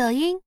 抖音。